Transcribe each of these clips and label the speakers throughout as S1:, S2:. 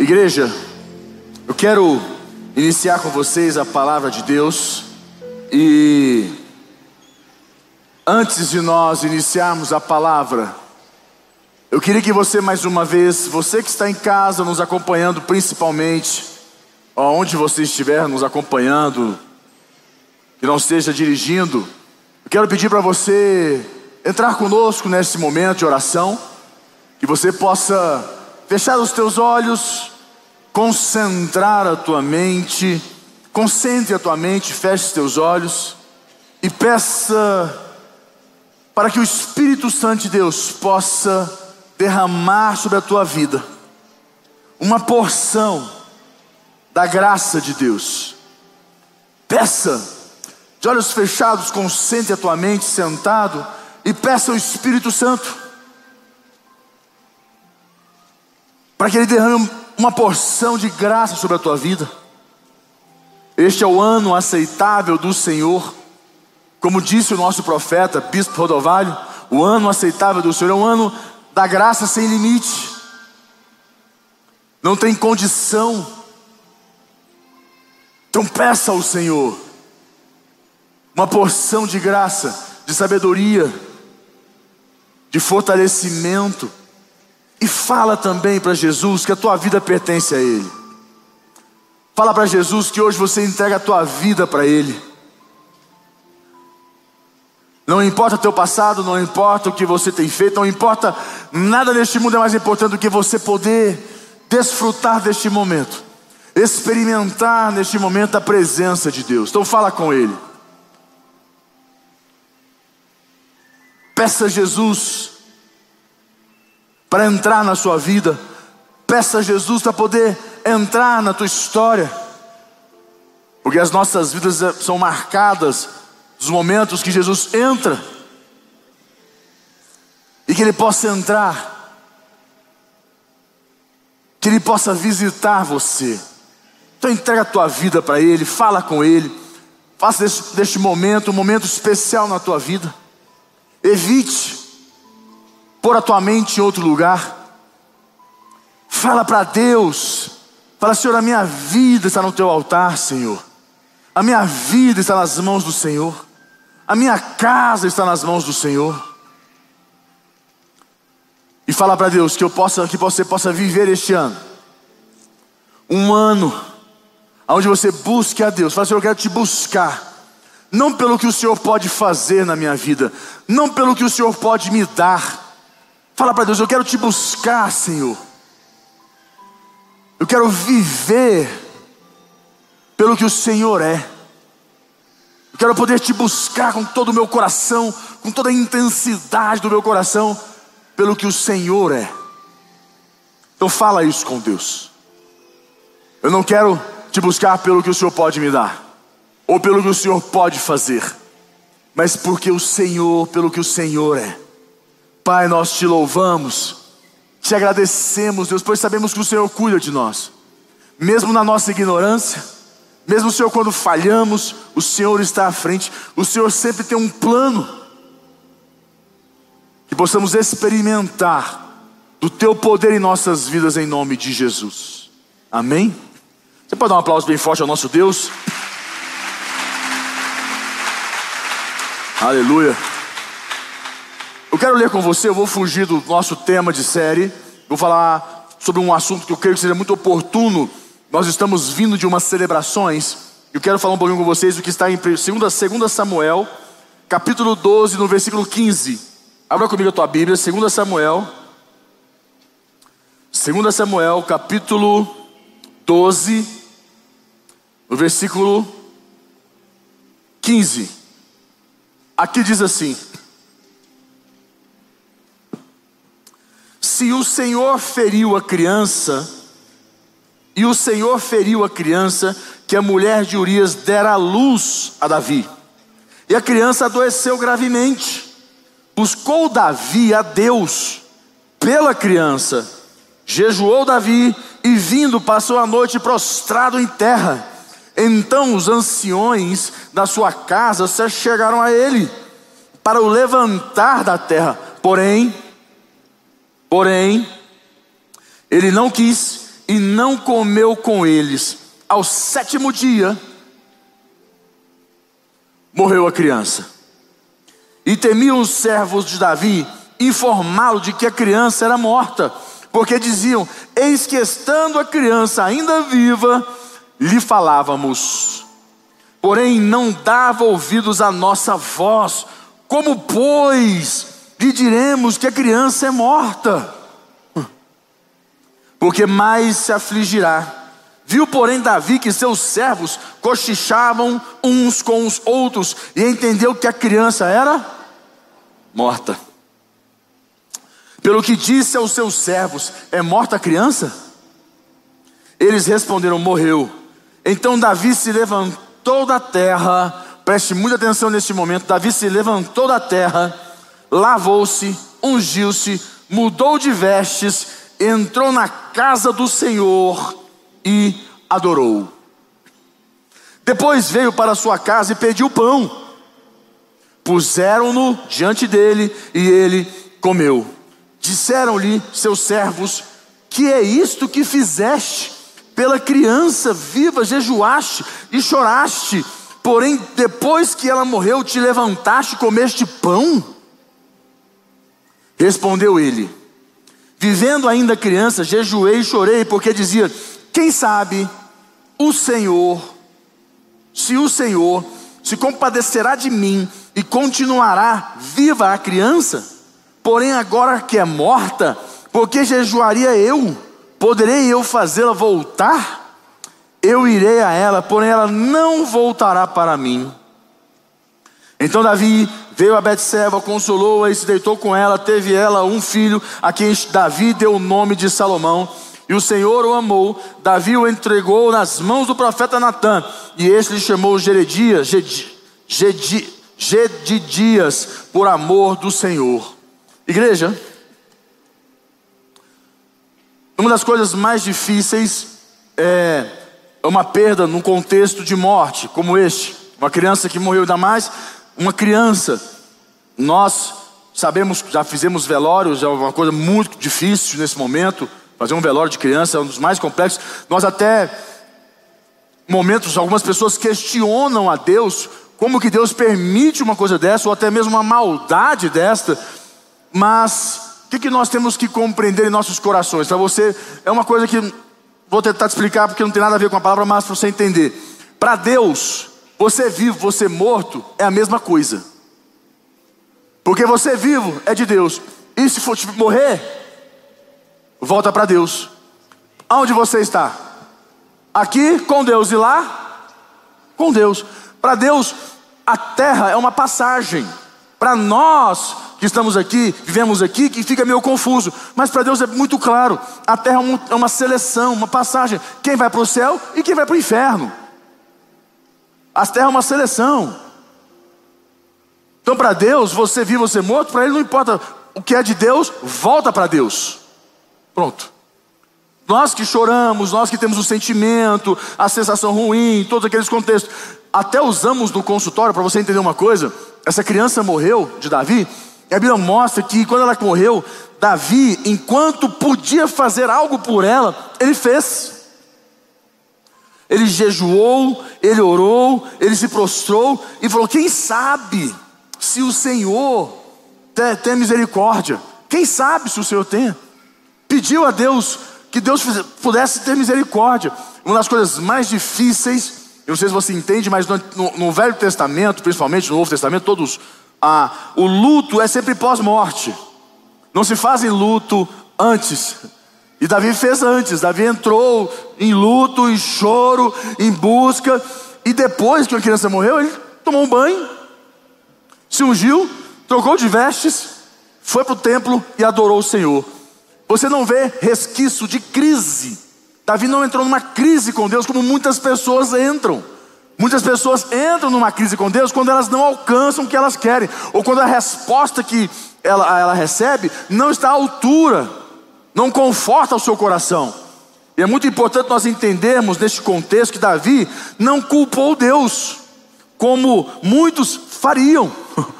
S1: Igreja, eu quero iniciar com vocês a palavra de Deus e antes de nós iniciarmos a palavra, eu queria que você mais uma vez, você que está em casa nos acompanhando principalmente, onde você estiver nos acompanhando, que não esteja dirigindo, eu quero pedir para você entrar conosco nesse momento de oração, que você possa fechar os teus olhos, concentrar a tua mente, concentre a tua mente, feche os teus olhos e peça para que o Espírito Santo de Deus possa derramar sobre a tua vida uma porção da graça de Deus. Peça de olhos fechados, concentre a tua mente sentado e peça ao Espírito Santo para que Ele derrame uma porção de graça sobre a tua vida. Este é o ano aceitável do Senhor, como disse o nosso profeta, Bispo Rodovalho, o ano aceitável do Senhor é um ano da graça sem limite, não tem condição. Então peça ao Senhor uma porção de graça, de sabedoria, de fortalecimento. E fala também para Jesus que a tua vida pertence a Ele. Fala para Jesus que hoje você entrega a tua vida para Ele. Não importa o teu passado, não importa o que você tem feito, não importa nada neste mundo é mais importante do que você poder desfrutar deste momento, experimentar neste momento a presença de Deus. Então fala com Ele. Peça a Jesus para entrar na sua vida. Peça a Jesus para poder entrar na tua história. Porque as nossas vidas eh, são marcadas dos momentos que Jesus entra. E que Ele possa entrar. Que Ele possa visitar você. Então entrega a tua vida para Ele, fala com Ele. Faça deste, deste momento um momento especial na tua vida. Evite pôr a tua mente em outro lugar. Fala para Deus. Fala, Senhor, a minha vida está no teu altar, Senhor. A minha vida está nas mãos do Senhor. A minha casa está nas mãos do Senhor. E fala para Deus que eu possa, que você possa viver este ano. Um ano onde você busque a Deus. Fala, Senhor, eu quero te buscar não pelo que o Senhor pode fazer na minha vida, não pelo que o Senhor pode me dar. Fala para Deus, eu quero te buscar, Senhor. Eu quero viver pelo que o Senhor é. Eu quero poder te buscar com todo o meu coração, com toda a intensidade do meu coração, pelo que o Senhor é. Então fala isso com Deus. Eu não quero te buscar pelo que o Senhor pode me dar ou pelo que o Senhor pode fazer, mas porque o Senhor, pelo que o Senhor é. Pai, nós te louvamos, te agradecemos, Deus, pois sabemos que o Senhor cuida de nós, mesmo na nossa ignorância, mesmo Senhor quando falhamos, o Senhor está à frente, o Senhor sempre tem um plano, que possamos experimentar do Teu poder em nossas vidas, em nome de Jesus. Amém? Você pode dar um aplauso bem forte ao nosso Deus? Aleluia. Quero ler com você, eu vou fugir do nosso tema de série. Vou falar sobre um assunto que eu creio que seja muito oportuno. Nós estamos vindo de umas celebrações. Eu quero falar um pouquinho com vocês do que está em 2 Samuel, capítulo 12, no versículo 15. Abra comigo a tua Bíblia, 2 Samuel. 2 Samuel, capítulo 12, no versículo 15. Aqui diz assim: Se o Senhor feriu a criança, e o Senhor feriu a criança que a mulher de Urias dera à luz a Davi, e a criança adoeceu gravemente, buscou Davi a Deus pela criança, jejuou Davi e vindo passou a noite prostrado em terra. Então os anciões da sua casa se chegaram a ele para o levantar da terra. Porém, porém, ele não quis e não comeu com eles. Ao sétimo dia, morreu a criança. E temiam os servos de Davi informá-lo de que a criança era morta, porque diziam: Eis que estando a criança ainda viva, lhe falávamos. Porém, não dava ouvidos à nossa voz. Como, pois, lhe diremos que a criança é morta? Porque mais se afligirá. Viu, porém, Davi que seus servos cochichavam uns com os outros e entendeu que a criança era morta. Pelo que disse aos seus servos: É morta a criança? Eles responderam: Morreu. Então Davi se levantou da terra, preste muita atenção neste momento. Davi se levantou da terra, lavou-se, ungiu-se, mudou de vestes, entrou na casa do Senhor e adorou. Depois veio para sua casa e pediu pão. Puseram-no diante dele e ele comeu. Disseram-lhe seus servos: Que é isto que fizeste? Pela criança viva jejuaste e choraste, porém depois que ela morreu, te levantaste e comeste pão? Respondeu ele: Vivendo ainda criança, jejuei e chorei, porque dizia: Quem sabe o Senhor, se o Senhor se compadecerá de mim e continuará viva a criança? Porém, agora que é morta, por que jejuaria eu? Poderei eu fazê-la voltar? Eu irei a ela, porém ela não voltará para mim. Então Davi veio a Betseba, consolou-a e se deitou com ela, teve ela um filho, a quem Davi deu o nome de Salomão. E o Senhor o amou, Davi o entregou nas mãos do profeta Natã, e este lhe chamou Geredias, Gedidias, por amor do Senhor. Igreja, uma das coisas mais difíceis é uma perda num contexto de morte, como este. Uma criança que morreu, ainda mais uma criança. Nós sabemos, já fizemos velórios, é uma coisa muito difícil nesse momento. Fazer um velório de criança é um dos mais complexos. Nós até momentos, algumas pessoas questionam a Deus como que Deus permite uma coisa dessa, ou até mesmo uma maldade desta. Mas o que, que nós temos que compreender em nossos corações? Para você, é uma coisa que vou tentar te explicar porque não tem nada a ver com a palavra, mas para você entender. Para Deus, você vivo, você morto é a mesma coisa. Porque você vivo é de Deus. E se for morrer, volta para Deus. Aonde você está? Aqui com Deus e lá com Deus. Para Deus, a terra é uma passagem. Para nós, que estamos aqui, vivemos aqui, que fica meio confuso. Mas para Deus é muito claro: a terra é, é uma seleção, uma passagem. Quem vai para o céu e quem vai para o inferno. A terra é uma seleção. Então, para Deus, você vive, você morto, para Ele não importa o que é de Deus, volta para Deus. Pronto. Nós que choramos, nós que temos o sentimento, a sensação ruim, todos aqueles contextos, até usamos no consultório para você entender uma coisa. Essa criança morreu de Davi a Bíblia mostra que quando ela morreu, Davi, enquanto podia fazer algo por ela, ele fez. Ele jejuou, ele orou, ele se prostrou e falou: Quem sabe se o Senhor tem, tem misericórdia? Quem sabe se o Senhor tem? Pediu a Deus que Deus pudesse ter misericórdia. Uma das coisas mais difíceis, eu não sei se você entende, mas no, no, Velho Testamento, principalmente no Novo Testamento, todos ah, o luto é sempre pós-morte. Não se faz luto antes. E Davi fez antes. Davi entrou em luto, em choro, em busca. E depois que a criança morreu, ele tomou um banho, se ungiu, trocou de vestes, foi para o templo e adorou o Senhor. Você não vê resquício de crise. Davi não entrou numa crise com Deus como muitas pessoas entram. Muitas pessoas entram numa crise com Deus quando elas não alcançam o que elas querem, ou quando a resposta que ela, ela recebe não está à altura, não conforta o seu coração. E é muito importante nós entendermos neste contexto que Davi não culpou Deus, como muitos fariam.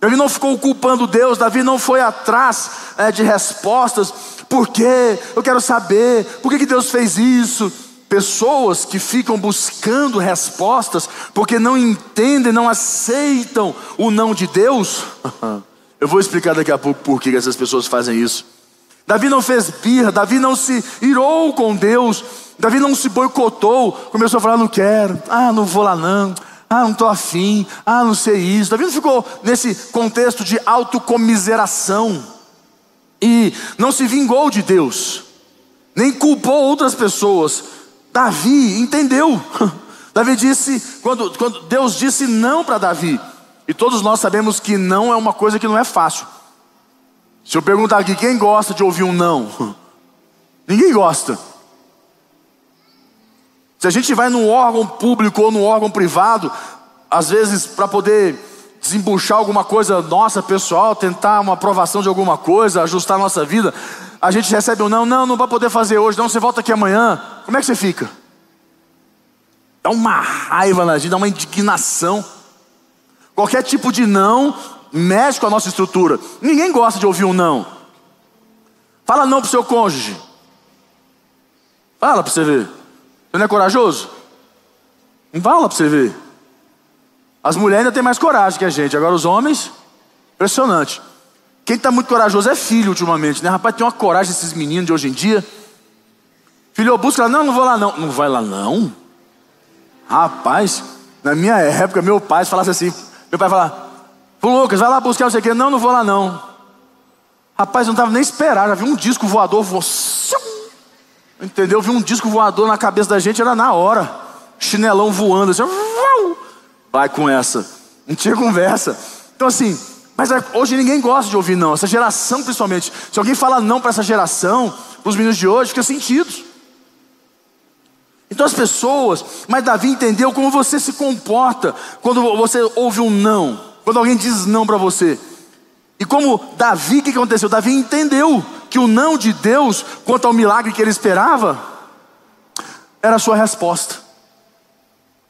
S1: Davi não ficou culpando Deus, Davi não foi atrás é, de respostas, por quê? Eu quero saber, por que, que Deus fez isso? Pessoas que ficam buscando respostas porque não entendem, não aceitam o não de Deus. Eu vou explicar daqui a pouco por que essas pessoas fazem isso. Davi não fez birra, Davi não se irou com Deus, Davi não se boicotou, começou a falar: não quero, ah, não vou lá não, ah, não estou afim, ah, não sei isso. Davi não ficou nesse contexto de autocomiseração e não se vingou de Deus, nem culpou outras pessoas. Davi entendeu. Davi disse, quando, quando Deus disse não para Davi, e todos nós sabemos que não é uma coisa que não é fácil. Se eu perguntar aqui, quem gosta de ouvir um não? Ninguém gosta. Se a gente vai num órgão público ou num órgão privado, às vezes para poder desembuchar alguma coisa nossa pessoal, tentar uma aprovação de alguma coisa, ajustar a nossa vida, a gente recebe um não, não, não vai poder fazer hoje, não, você volta aqui amanhã. Como é que você fica? Dá uma raiva na gente, dá uma indignação. Qualquer tipo de não mexe com a nossa estrutura. Ninguém gosta de ouvir um não. Fala não pro seu cônjuge. Fala para você ver. Você não é corajoso? Não fala para você ver. As mulheres ainda têm mais coragem que a gente. Agora os homens, impressionante. Quem está muito corajoso é filho ultimamente, né? Rapaz, tem uma coragem esses meninos de hoje em dia. Filho, busca lá, não, não vou lá não. Não vai lá não? Rapaz, na minha época, meu pai falasse assim, meu pai falava, Lucas, vai lá buscar você quê? Não, não vou lá não. Rapaz, eu não estava nem esperando, já vi um disco voador, você Entendeu? Vi um disco voador na cabeça da gente, era na hora. Chinelão voando, assim, vai com essa. Não tinha conversa. Então, assim, mas é, hoje ninguém gosta de ouvir não. Essa geração, principalmente. Se alguém fala não para essa geração, para os meninos de hoje, fica sentido. Então as pessoas, mas Davi entendeu como você se comporta quando você ouve um não, quando alguém diz não para você. E como Davi, o que aconteceu? Davi entendeu que o não de Deus quanto ao milagre que ele esperava era a sua resposta.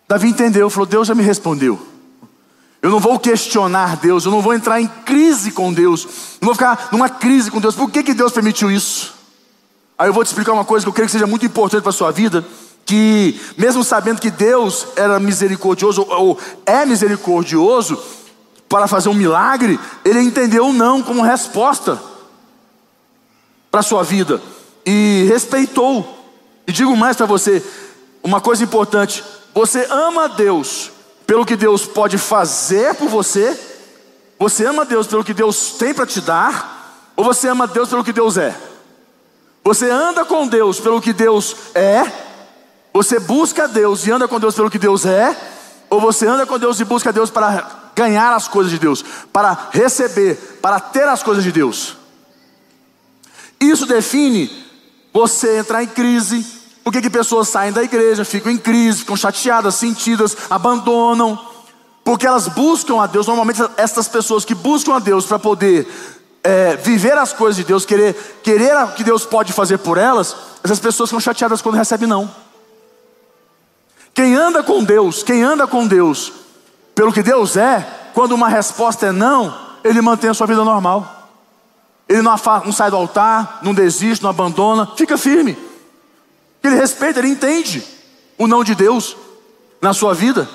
S1: Davi entendeu, falou: Deus já me respondeu. Eu não vou questionar Deus, eu não vou entrar em crise com Deus, não vou ficar numa crise com Deus. Por que, que Deus permitiu isso? Aí eu vou te explicar uma coisa que eu creio que seja muito importante para a sua vida, que mesmo sabendo que Deus era misericordioso ou é misericordioso para fazer um milagre, ele entendeu não como resposta para a sua vida e respeitou. E digo mais para você, uma coisa importante: você ama Deus pelo que Deus pode fazer por você, você ama Deus pelo que Deus tem para te dar, ou você ama Deus pelo que Deus é? Você anda com Deus pelo que Deus é, você busca Deus e anda com Deus pelo que Deus é, ou você anda com Deus e busca Deus para ganhar as coisas de Deus, para receber, para ter as coisas de Deus? Isso define você entrar em crise. Por que, que pessoas saem da igreja, ficam em crise, ficam chateadas, sentidas, abandonam? Porque elas buscam a Deus. Normalmente, essas pessoas que buscam a Deus para poder é, viver as coisas de Deus, querer, querer o que Deus pode fazer por elas, essas pessoas ficam chateadas quando recebem não. Quem anda com Deus, quem anda com Deus, pelo que Deus é, quando uma resposta é não, ele mantém a sua vida normal. Ele não, não sai do altar, não desiste, não abandona, fica firme. Ele respeita, ele entende o não de Deus na sua vida.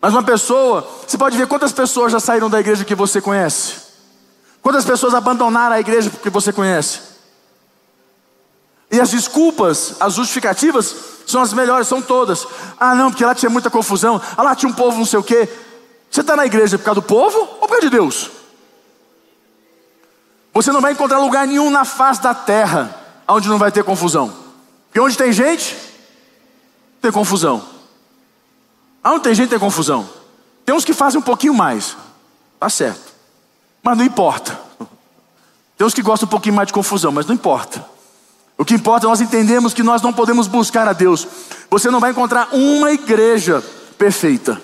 S1: Mas uma pessoa, você pode ver quantas pessoas já saíram da igreja que você conhece. Quantas pessoas abandonaram a igreja que você conhece. E as desculpas, as justificativas, são as melhores, são todas. Ah, não, porque lá tinha muita confusão. Ah, lá tinha um povo não sei o quê. Você está na igreja por causa do povo ou por causa de Deus? Você não vai encontrar lugar nenhum na face da terra onde não vai ter confusão. Porque onde tem gente, tem confusão. Onde tem gente, tem confusão. Tem uns que fazem um pouquinho mais, tá certo. Mas não importa. Tem uns que gostam um pouquinho mais de confusão, mas não importa. O que importa é nós entendemos que nós não podemos buscar a Deus. Você não vai encontrar uma igreja perfeita.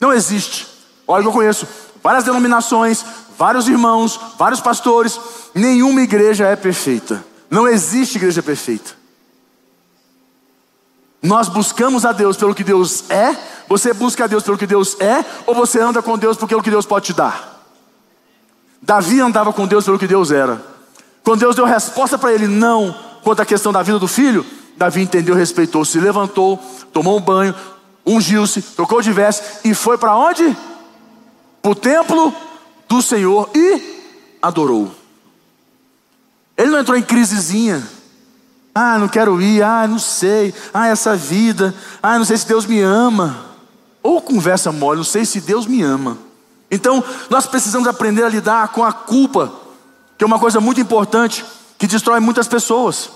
S1: Não existe. Olha, eu conheço várias denominações, vários irmãos, vários pastores, nenhuma igreja é perfeita. Não existe igreja perfeita. Nós buscamos a Deus pelo que Deus é, você busca a Deus pelo que Deus é, ou você anda com Deus pelo que Deus pode te dar? Davi andava com Deus pelo que Deus era. Quando Deus deu resposta para ele, não, quanto à questão da vida do filho, Davi entendeu, respeitou, se levantou, tomou um banho, ungiu-se, trocou de veste e foi para onde? Para o templo do Senhor e adorou. Ele não entrou em crisezinha. Ah, não quero ir, ah, não sei, ah, essa vida, ah, não sei se Deus me ama. Ou conversa mole, não sei se Deus me ama. Então, nós precisamos aprender a lidar com a culpa, que é uma coisa muito importante, que destrói muitas pessoas.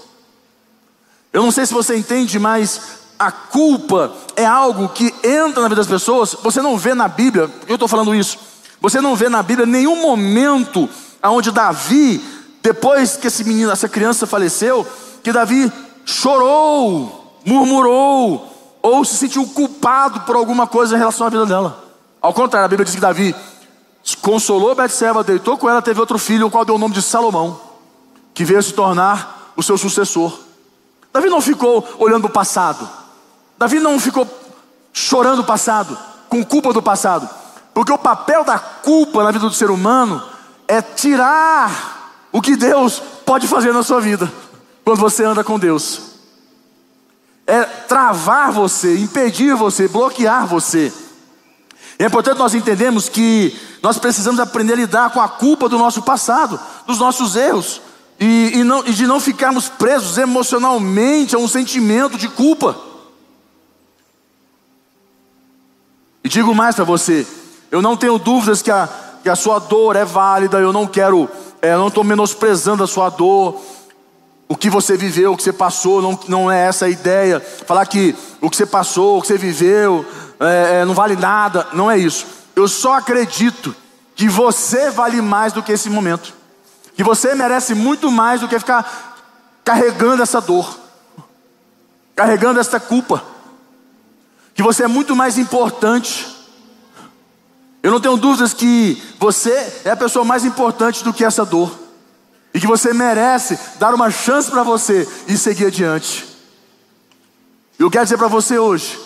S1: Eu não sei se você entende, mas a culpa é algo que entra na vida das pessoas. Você não vê na Bíblia, eu estou falando isso, você não vê na Bíblia nenhum momento onde Davi, depois que esse menino, essa criança faleceu, que Davi chorou, murmurou, ou se sentiu culpado por alguma coisa em relação à vida dela. Ao contrário, a Bíblia diz que Davi consolou Betseba, deitou com ela, teve outro filho, o qual deu o nome de Salomão, que veio se tornar o seu sucessor. Davi não ficou olhando o passado. Davi não ficou chorando o passado, com culpa do passado. Porque o papel da culpa na vida do ser humano é tirar o que Deus pode fazer na sua vida quando você anda com Deus. É travar você, impedir você, bloquear você. É importante nós entendermos que nós precisamos aprender a lidar com a culpa do nosso passado, dos nossos erros. E, e, não, e de não ficarmos presos emocionalmente a um sentimento de culpa. E digo mais para você: eu não tenho dúvidas que a, que a sua dor é válida, eu não quero, é, eu não estou menosprezando a sua dor, o que você viveu, o que você passou, não, não é essa a ideia. Falar que o que você passou, o que você viveu, é, é, não vale nada, não é isso. Eu só acredito que você vale mais do que esse momento que você merece muito mais do que ficar carregando essa dor, carregando essa culpa, que você é muito mais importante. Eu não tenho dúvidas que você é a pessoa mais importante do que essa dor, e que você merece dar uma chance para você e seguir adiante. Eu quero dizer para você hoje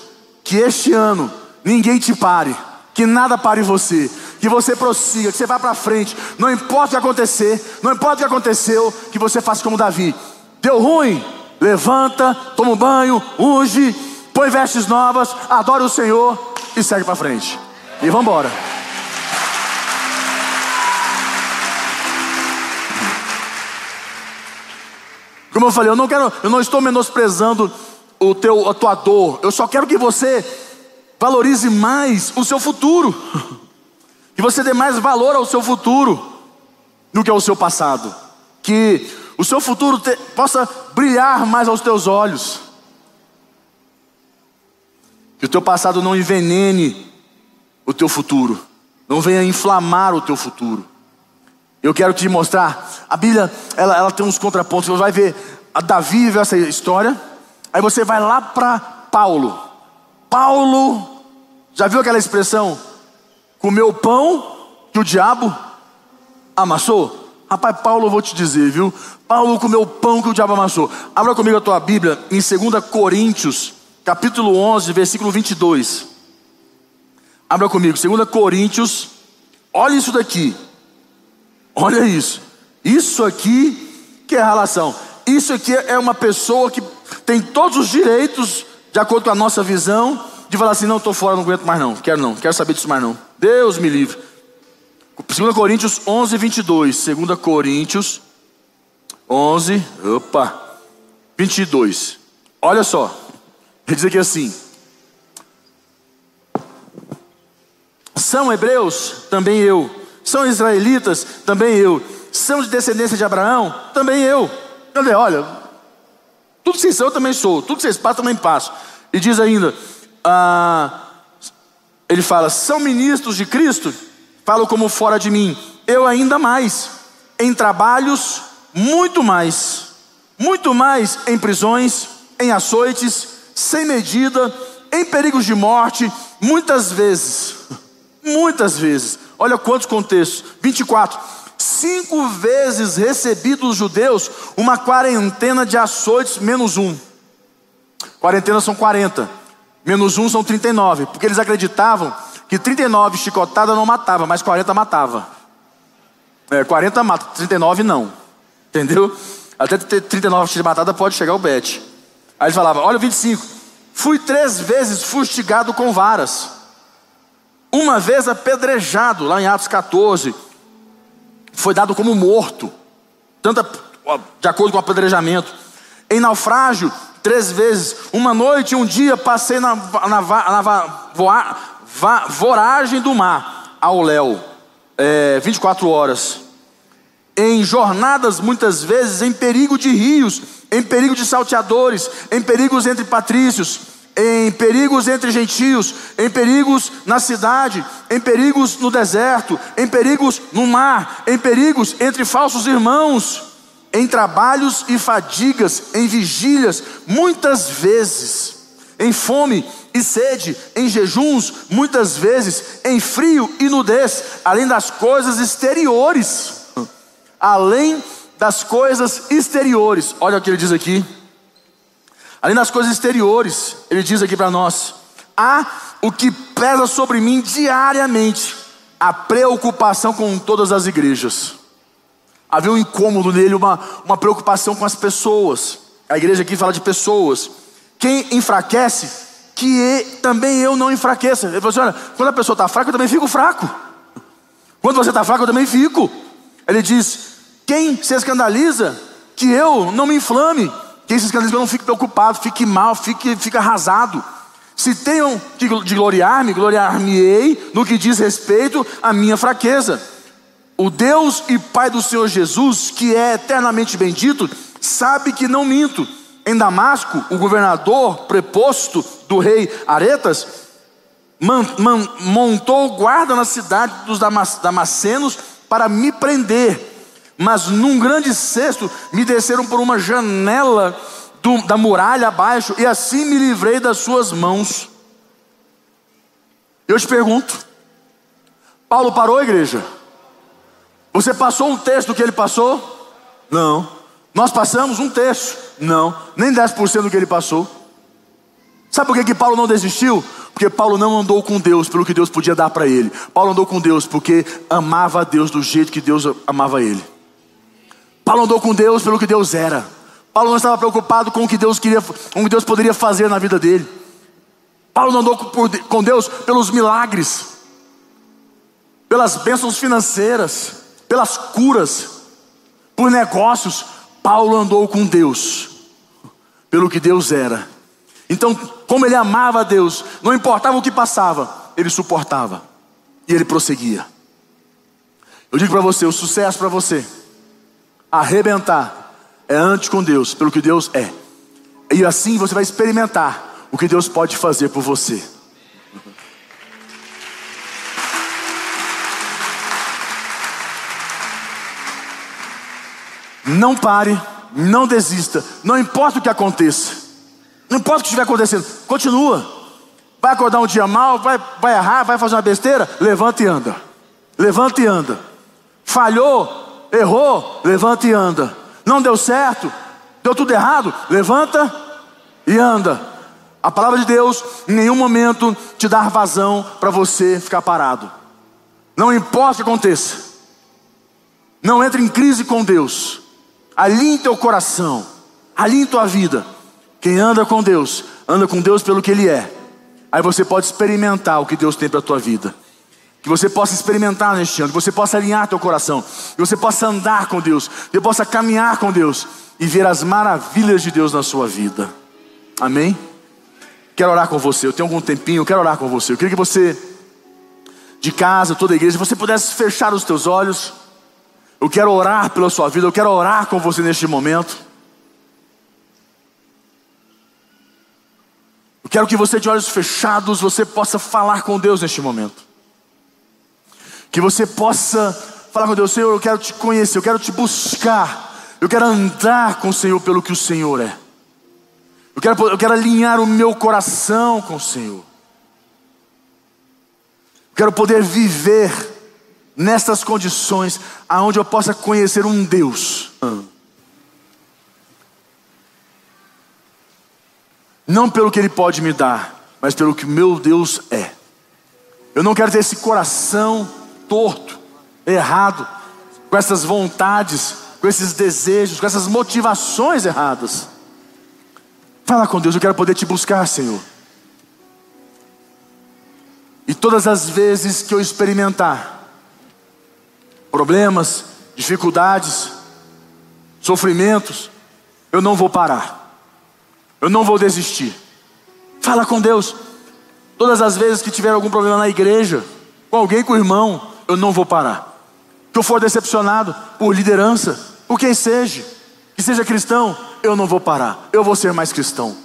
S1: que este ano ninguém te pare, que nada pare você, que você prossiga, que você vá para frente, não importa o que acontecer, não importa o que aconteceu, que você faça como Davi. Deu ruim, levanta, toma um banho, unge, põe vestes novas, adora o Senhor e segue para frente. E vamos embora. Como eu falei, eu não quero, eu não estou menosprezando o teu, a tua dor. Eu só quero que você valorize mais o seu futuro. Que você dê mais valor ao seu futuro do que ao seu passado. Que o seu futuro te, possa brilhar mais aos teus olhos. Que o teu passado não envenene o teu futuro. Não venha inflamar o teu futuro. Eu quero te mostrar. A Bíblia, ela, ela tem uns contrapontos. Você vai ver a Davi viu essa história. Aí você vai lá para Paulo. Paulo, já viu aquela expressão? Comeu pão que o diabo amassou? Rapaz, Paulo, eu vou te dizer, viu? Paulo comeu pão que o diabo amassou. Abra comigo a tua Bíblia em 2 Coríntios, capítulo 11, versículo 22. Abra comigo, 2 Coríntios. Olha isso daqui. Olha isso. Isso aqui que é relação. Isso aqui é uma pessoa que tem todos os direitos, de acordo com a nossa visão, de falar assim: não, estou fora, não aguento mais não, quero não, quero saber disso mais não. Deus me livre. 2 Coríntios 11, 22. 2 Coríntios 11, opa, 22. Olha só, ele diz aqui assim: São hebreus? Também eu. São israelitas? Também eu. São de descendência de Abraão? Também eu. Cadê? Olha, tudo que vocês são eu também sou, tudo que vocês passam também passo. E diz ainda: ah, ele fala: são ministros de Cristo? Falo como fora de mim. Eu ainda mais. Em trabalhos, muito mais. Muito mais em prisões, em açoites, sem medida, em perigos de morte, muitas vezes. Muitas vezes. Olha quantos contextos. 24. Cinco vezes recebi dos judeus uma quarentena de açoites menos um. Quarentena são 40 menos um são 39, porque eles acreditavam que 39 chicotadas não matava, mas 40 matava. É, 40 mata, 39 não. Entendeu? Até ter 39 de matada pode chegar o bet. Aí ele falava: Olha o 25. Fui três vezes fustigado com varas. Uma vez apedrejado, lá em Atos 14. Foi dado como morto. Tanto de acordo com o apedrejamento. Em naufrágio, três vezes. Uma noite e um dia passei na, na, na, na voragem do mar, ao léu. É, 24 horas em jornadas muitas vezes em perigo de rios, em perigo de salteadores, em perigos entre patrícios, em perigos entre gentios, em perigos na cidade, em perigos no deserto, em perigos no mar, em perigos entre falsos irmãos, em trabalhos e fadigas, em vigílias, muitas vezes, em fome e sede, em jejuns, muitas vezes, em frio e nudez, além das coisas exteriores além das coisas exteriores. Olha o que ele diz aqui. Além das coisas exteriores, ele diz aqui para nós: há o que pesa sobre mim diariamente, a preocupação com todas as igrejas. Havia um incômodo nele, uma, uma preocupação com as pessoas. A igreja aqui fala de pessoas. Quem enfraquece, que também eu não enfraqueça. Ele falou assim: olha, quando a pessoa está fraca, eu também fico fraco. Quando você está fraco, eu também fico. Ele diz: quem se escandaliza, que eu não me inflame. Quem se escandaliza, que eu não fique preocupado, fique mal, fique, fique arrasado. Se tenham de, gloriar-me, gloriar-me-ei no que diz respeito à minha fraqueza. O Deus e Pai do Senhor Jesus, que é eternamente bendito, sabe que não minto. Em Damasco, o governador preposto do rei Aretas man, man, montou guarda na cidade dos Damascenos para me prender mas num grande cesto me desceram por uma janela do, da muralha abaixo, e assim me livrei das suas mãos. Eu te pergunto, Paulo parou a igreja? Você passou um terço do que ele passou? Não. Nós passamos um terço? Não. Nem 10% do que ele passou. Sabe por que, que Paulo não desistiu? Porque Paulo não andou com Deus pelo que Deus podia dar para ele. Paulo andou com Deus porque amava a Deus do jeito que Deus amava ele. Paulo andou com Deus pelo que Deus era. Paulo não estava preocupado com o que Deus queria, com o que Deus poderia fazer na vida dele. Paulo não andou com Deus pelos milagres, pelas bênçãos financeiras, pelas curas, por negócios. Paulo andou com Deus pelo que Deus era. Então, como ele amava a Deus, não importava o que passava, ele suportava e ele prosseguia. Eu digo para você, o sucesso para você arrebentar é antes com Deus, pelo que Deus é. E assim você vai experimentar o que Deus pode fazer por você. Não pare, não desista, não importa o que aconteça, não importa o que estiver acontecendo, continua. Vai acordar um dia mal, vai, vai errar, vai fazer uma besteira, levanta e anda. Levanta e anda. Falhou, Errou, levanta e anda. Não deu certo, deu tudo errado, levanta e anda. A palavra de Deus em nenhum momento te dá vazão para você ficar parado. Não importa o que aconteça. Não entre em crise com Deus. Alinhe teu coração. Alinhe tua vida. Quem anda com Deus, anda com Deus pelo que Ele é. Aí você pode experimentar o que Deus tem para a tua vida que você possa experimentar neste ano, que você possa alinhar teu coração, que você possa andar com Deus, que você possa caminhar com Deus e ver as maravilhas de Deus na sua vida. Amém? Quero orar com você. Eu tenho algum tempinho, quero orar com você. Eu queria que você, de casa, toda a igreja, você pudesse fechar os teus olhos. Eu quero orar pela sua vida, eu quero orar com você neste momento. Eu quero que você, de olhos fechados, você possa falar com Deus neste momento. Que você possa falar com Deus, Senhor, eu quero te conhecer, eu quero te buscar, eu quero andar com o Senhor pelo que o Senhor é. Eu quero, eu quero alinhar o meu coração com o Senhor. Eu quero poder viver nestas condições, aonde eu possa conhecer um Deus. Não pelo que Ele pode me dar, mas pelo que meu Deus é. Eu não quero ter esse coração torto, errado, com essas vontades, com esses desejos, com essas motivações erradas. Fala com Deus, eu quero poder te buscar, Senhor. E todas as vezes que eu experimentar problemas, dificuldades, sofrimentos, eu não vou parar, eu não vou desistir. Fala com Deus. Todas as vezes que tiver algum problema na igreja, com alguém, com o irmão, eu não vou parar. Que eu for decepcionado por liderança, por quem seja, que seja cristão, eu não vou parar. Eu vou ser mais cristão.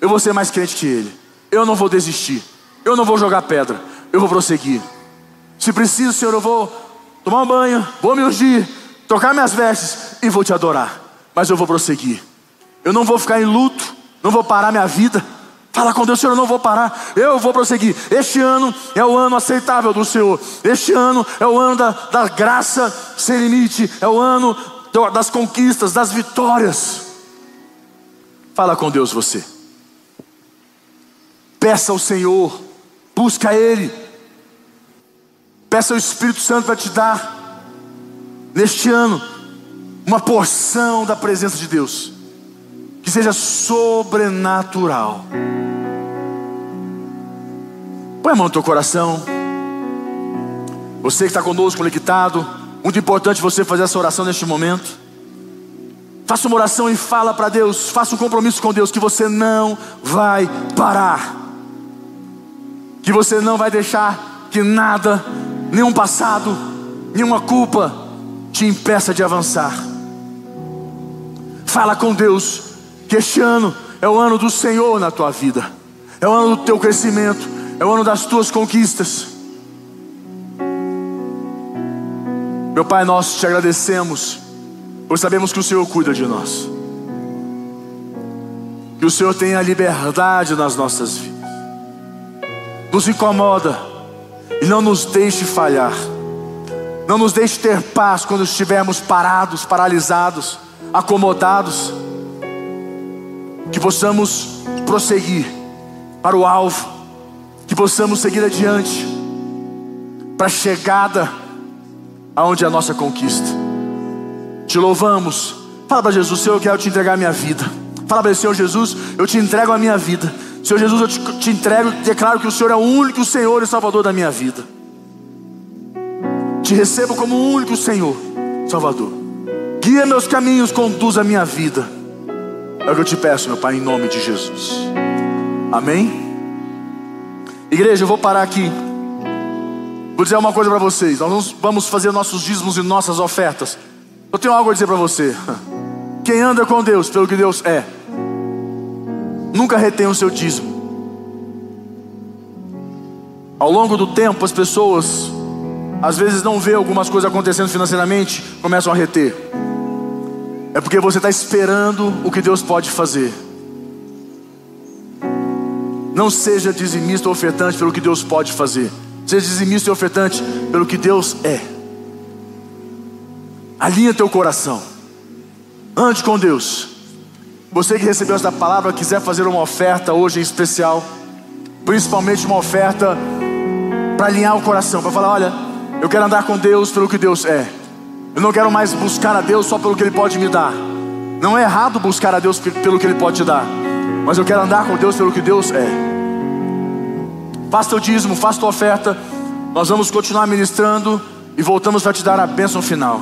S1: Eu vou ser mais crente que ele. Eu não vou desistir. Eu não vou jogar pedra. Eu vou prosseguir. Se preciso, Senhor, eu vou tomar um banho, vou me ungir, trocar minhas vestes e vou te adorar. Mas eu vou prosseguir. Eu não vou ficar em luto, não vou parar minha vida. Fala com Deus, Senhor, eu não vou parar, eu vou prosseguir. Este ano é o ano aceitável do Senhor. Este ano é o ano da, da graça sem limite. É o ano das conquistas, das vitórias. Fala com Deus você. Peça ao Senhor, busca Ele. Peça ao Espírito Santo para te dar, neste ano, uma porção da presença de Deus, que seja sobrenatural. Põe a mão no teu coração. Você que está conosco conectado, muito importante você fazer essa oração neste momento. Faça uma oração e fala para Deus, faça um compromisso com Deus que você não vai parar. Que você não vai deixar que nada, nenhum passado, nenhuma culpa te impeça de avançar. Fala com Deus que este ano é o ano do Senhor na tua vida. É o ano do teu crescimento é o ano das tuas conquistas. Meu Pai, nós te agradecemos, pois sabemos que o Senhor cuida de nós, que o Senhor tem a liberdade nas nossas vidas, nos incomoda e não nos deixe falhar, não nos deixe ter paz quando estivermos parados, paralisados, acomodados, que possamos prosseguir para o alvo que possamos seguir adiante para a chegada aonde é a nossa conquista. Te louvamos. Fala para Jesus, Senhor, eu quero te entregar a minha vida. Fala para Senhor Jesus, eu te entrego a minha vida. Senhor Jesus, eu te, te entrego, declaro que o Senhor é o único Senhor e Salvador da minha vida. Te recebo como o único Senhor, Salvador. Guia meus caminhos, conduz a minha vida. É o que eu te peço, meu Pai, em nome de Jesus. Amém. Igreja, eu vou parar aqui. Vou dizer uma coisa para vocês. Nós vamos fazer nossos dízimos e nossas ofertas. Eu tenho algo a dizer para você. Quem anda com Deus, pelo que Deus é, nunca retém o seu dízimo. Ao longo do tempo, as pessoas, às vezes, não vê algumas coisas acontecendo financeiramente, começam a reter. É porque você está esperando o que Deus pode fazer. Não seja dizimista ou ofertante pelo que Deus pode fazer. Seja dizimista e ofertante pelo que Deus é. Alinha teu coração. Ande com Deus. Você que recebeu esta palavra, quiser fazer uma oferta hoje em especial, principalmente uma oferta para alinhar o coração, para falar: olha, eu quero andar com Deus pelo que Deus é. Eu não quero mais buscar a Deus só pelo que Ele pode me dar. Não é errado buscar a Deus pelo que Ele pode te dar, mas eu quero andar com Deus pelo que Deus é. Faça teu dízimo, faça tua oferta. Nós vamos continuar ministrando e voltamos para te dar a bênção final.